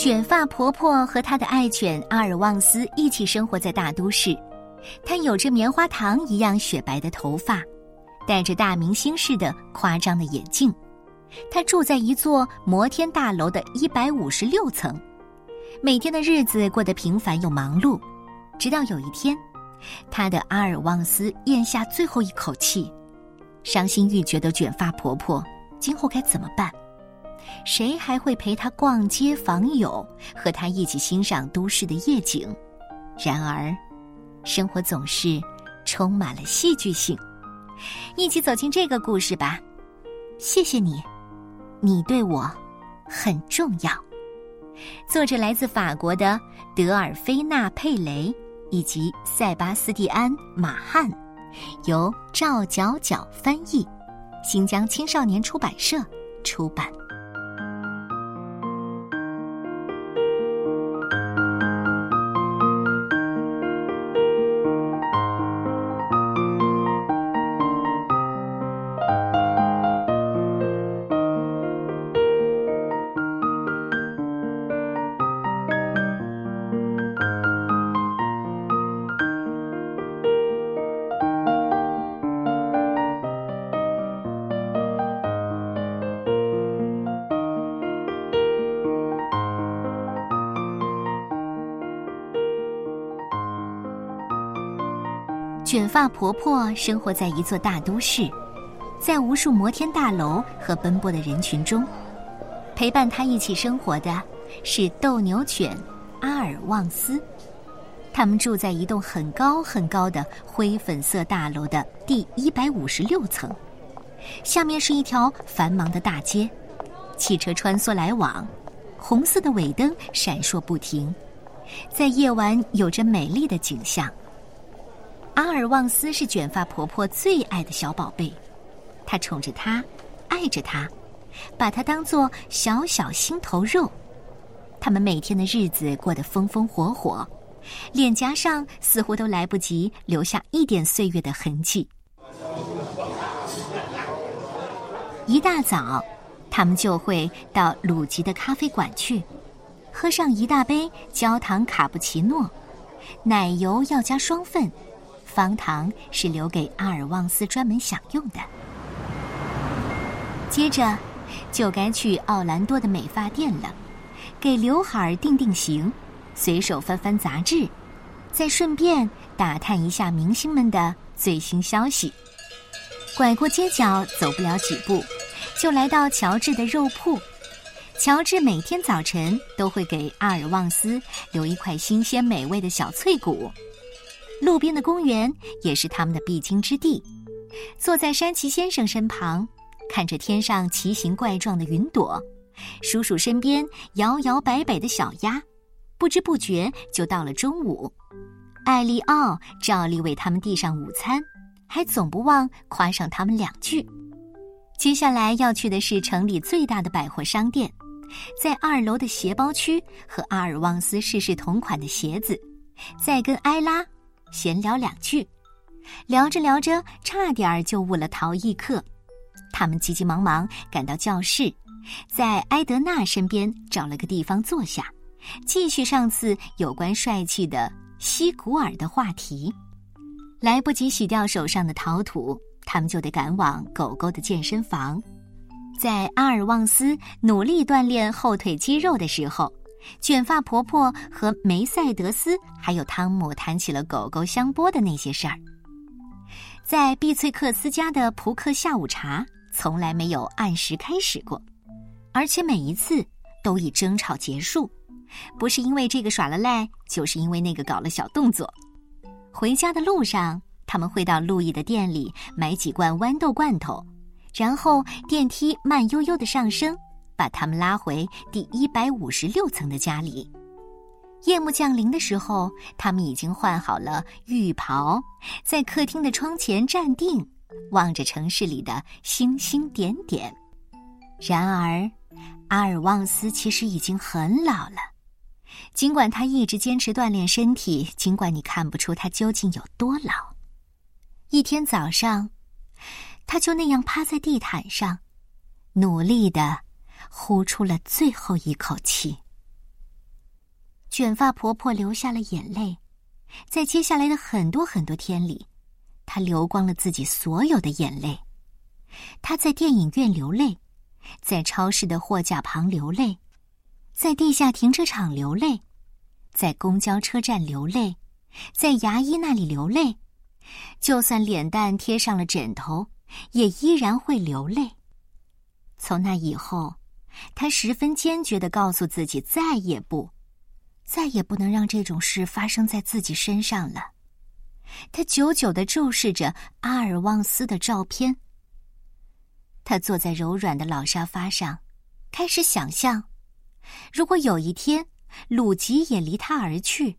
卷发婆婆和她的爱犬阿尔旺斯一起生活在大都市。她有着棉花糖一样雪白的头发，戴着大明星似的夸张的眼镜。她住在一座摩天大楼的一百五十六层，每天的日子过得平凡又忙碌。直到有一天，她的阿尔旺斯咽下最后一口气，伤心欲绝的卷发婆婆今后该怎么办？谁还会陪他逛街访友，和他一起欣赏都市的夜景？然而，生活总是充满了戏剧性。一起走进这个故事吧。谢谢你。你对我很重要。作者来自法国的德尔菲娜·佩雷以及塞巴斯蒂安·马汉，由赵角角翻译，新疆青少年出版社出版。卷发婆婆生活在一座大都市，在无数摩天大楼和奔波的人群中，陪伴她一起生活的是斗牛犬阿尔旺斯。他们住在一栋很高很高的灰粉色大楼的第一百五十六层，下面是一条繁忙的大街，汽车穿梭来往，红色的尾灯闪烁不停，在夜晚有着美丽的景象。阿尔旺斯是卷发婆婆最爱的小宝贝，她宠着她，爱着她，把她当做小小心头肉。他们每天的日子过得风风火火，脸颊上似乎都来不及留下一点岁月的痕迹。一大早，他们就会到鲁吉的咖啡馆去，喝上一大杯焦糖卡布奇诺，奶油要加双份。方糖是留给阿尔旺斯专门享用的。接着，就该去奥兰多的美发店了，给刘海定定型，随手翻翻杂志，再顺便打探一下明星们的最新消息。拐过街角，走不了几步，就来到乔治的肉铺。乔治每天早晨都会给阿尔旺斯留一块新鲜美味的小脆骨。路边的公园也是他们的必经之地。坐在山崎先生身旁，看着天上奇形怪状的云朵，叔叔身边摇摇摆摆的小鸭，不知不觉就到了中午。艾利奥照例为他们递上午餐，还总不忘夸上他们两句。接下来要去的是城里最大的百货商店，在二楼的鞋包区和阿尔旺斯试试同款的鞋子，再跟埃拉。闲聊两句，聊着聊着，差点儿就误了陶艺课。他们急急忙忙赶到教室，在埃德纳身边找了个地方坐下，继续上次有关帅气的西古尔的话题。来不及洗掉手上的陶土，他们就得赶往狗狗的健身房。在阿尔旺斯努力锻炼后腿肌肉的时候。卷发婆婆和梅赛德斯还有汤姆谈起了狗狗香波的那些事儿。在碧翠克斯家的扑克下午茶从来没有按时开始过，而且每一次都以争吵结束，不是因为这个耍了赖，就是因为那个搞了小动作。回家的路上，他们会到路易的店里买几罐豌豆罐头，然后电梯慢悠悠的上升。把他们拉回第一百五十六层的家里。夜幕降临的时候，他们已经换好了浴袍，在客厅的窗前站定，望着城市里的星星点点。然而，阿尔旺斯其实已经很老了。尽管他一直坚持锻炼身体，尽管你看不出他究竟有多老。一天早上，他就那样趴在地毯上，努力的。呼出了最后一口气。卷发婆婆流下了眼泪，在接下来的很多很多天里，她流光了自己所有的眼泪。她在电影院流泪，在超市的货架旁流泪，在地下停车场流泪，在公交车站流泪，在牙医那里流泪，就算脸蛋贴上了枕头，也依然会流泪。从那以后，他十分坚决的告诉自己，再也不。再也不能让这种事发生在自己身上了。他久久的注视着阿尔旺斯的照片。他坐在柔软的老沙发上，开始想象：如果有一天鲁吉也离他而去，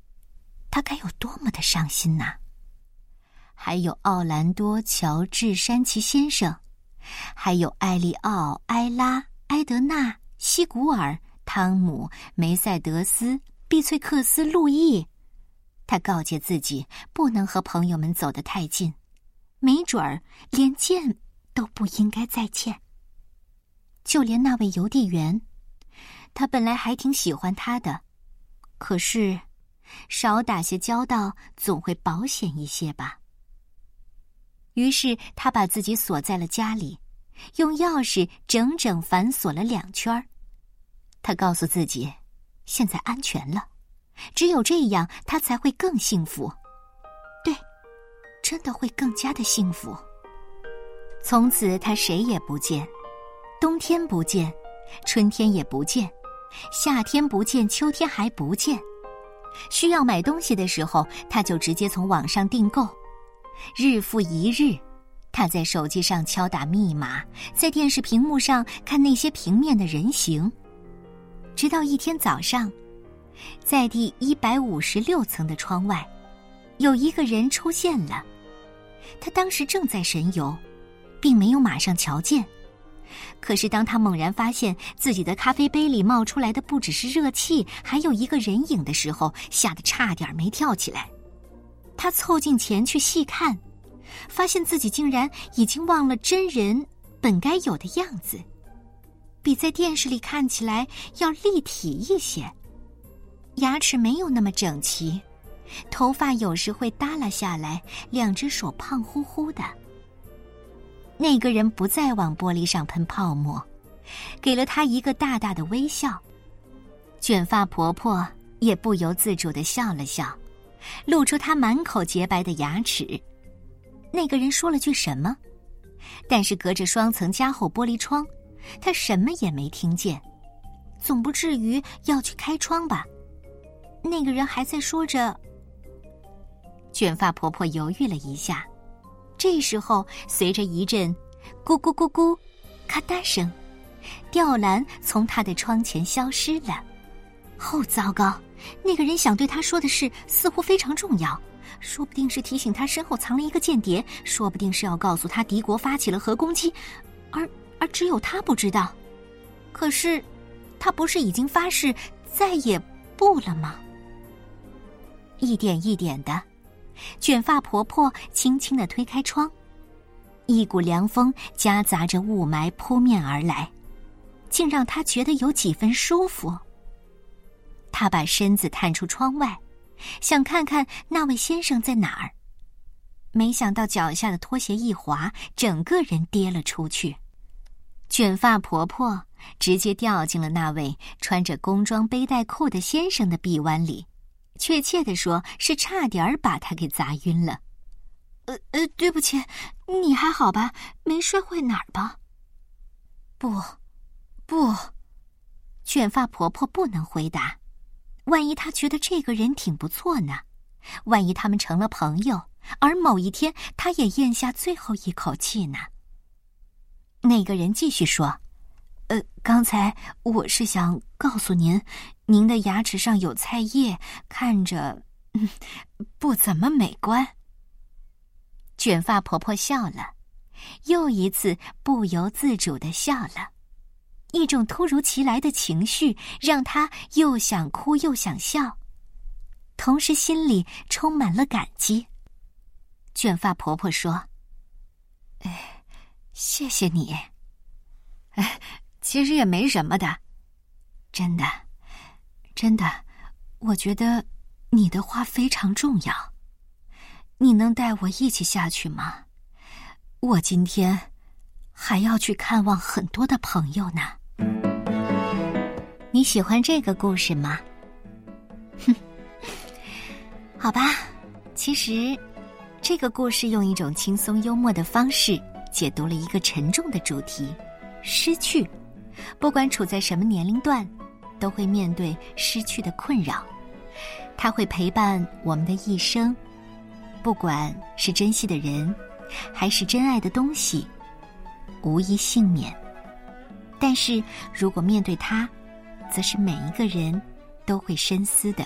他该有多么的伤心呐！还有奥兰多·乔治·山奇先生，还有艾利奥、埃拉、埃德纳、西古尔、汤姆、梅赛德斯。碧翠克斯·路易，他告诫自己不能和朋友们走得太近，没准儿连见都不应该再见。就连那位邮递员，他本来还挺喜欢他的，可是少打些交道总会保险一些吧。于是他把自己锁在了家里，用钥匙整整反锁了两圈儿。他告诉自己。现在安全了，只有这样，他才会更幸福。对，真的会更加的幸福。从此，他谁也不见，冬天不见，春天也不见，夏天不见，秋天还不见。需要买东西的时候，他就直接从网上订购。日复一日，他在手机上敲打密码，在电视屏幕上看那些平面的人形。直到一天早上，在第一百五十六层的窗外，有一个人出现了。他当时正在神游，并没有马上瞧见。可是当他猛然发现自己的咖啡杯里冒出来的不只是热气，还有一个人影的时候，吓得差点没跳起来。他凑近前去细看，发现自己竟然已经忘了真人本该有的样子。比在电视里看起来要立体一些，牙齿没有那么整齐，头发有时会耷拉下来，两只手胖乎乎的。那个人不再往玻璃上喷泡沫，给了他一个大大的微笑。卷发婆婆也不由自主的笑了笑，露出她满口洁白的牙齿。那个人说了句什么，但是隔着双层加厚玻璃窗。他什么也没听见，总不至于要去开窗吧？那个人还在说着。卷发婆婆犹豫了一下，这时候随着一阵“咕咕咕咕”咔嗒声，吊篮从她的窗前消失了。哦，糟糕！那个人想对她说的事似乎非常重要，说不定是提醒他身后藏了一个间谍，说不定是要告诉他敌国发起了核攻击，而……而只有他不知道，可是，他不是已经发誓再也不了吗？一点一点的，卷发婆婆轻轻的推开窗，一股凉风夹杂着雾霾扑面而来，竟让她觉得有几分舒服。她把身子探出窗外，想看看那位先生在哪儿，没想到脚下的拖鞋一滑，整个人跌了出去。卷发婆婆直接掉进了那位穿着工装背带裤的先生的臂弯里，确切的说是差点把他给砸晕了。呃呃，对不起，你还好吧？没摔坏哪儿吧？不，不，卷发婆婆不能回答。万一他觉得这个人挺不错呢？万一他们成了朋友，而某一天他也咽下最后一口气呢？那个人继续说：“呃，刚才我是想告诉您，您的牙齿上有菜叶，看着嗯 不怎么美观。”卷发婆婆笑了，又一次不由自主的笑了，一种突如其来的情绪让她又想哭又想笑，同时心里充满了感激。卷发婆婆说：“哎。”谢谢你。哎，其实也没什么的，真的，真的，我觉得你的话非常重要。你能带我一起下去吗？我今天还要去看望很多的朋友呢。你喜欢这个故事吗？哼，好吧。其实，这个故事用一种轻松幽默的方式解读了一个沉重的主题——失去。不管处在什么年龄段，都会面对失去的困扰。它会陪伴我们的一生，不管是珍惜的人，还是真爱的东西，无一幸免。但是如果面对它，则是每一个人都会深思的。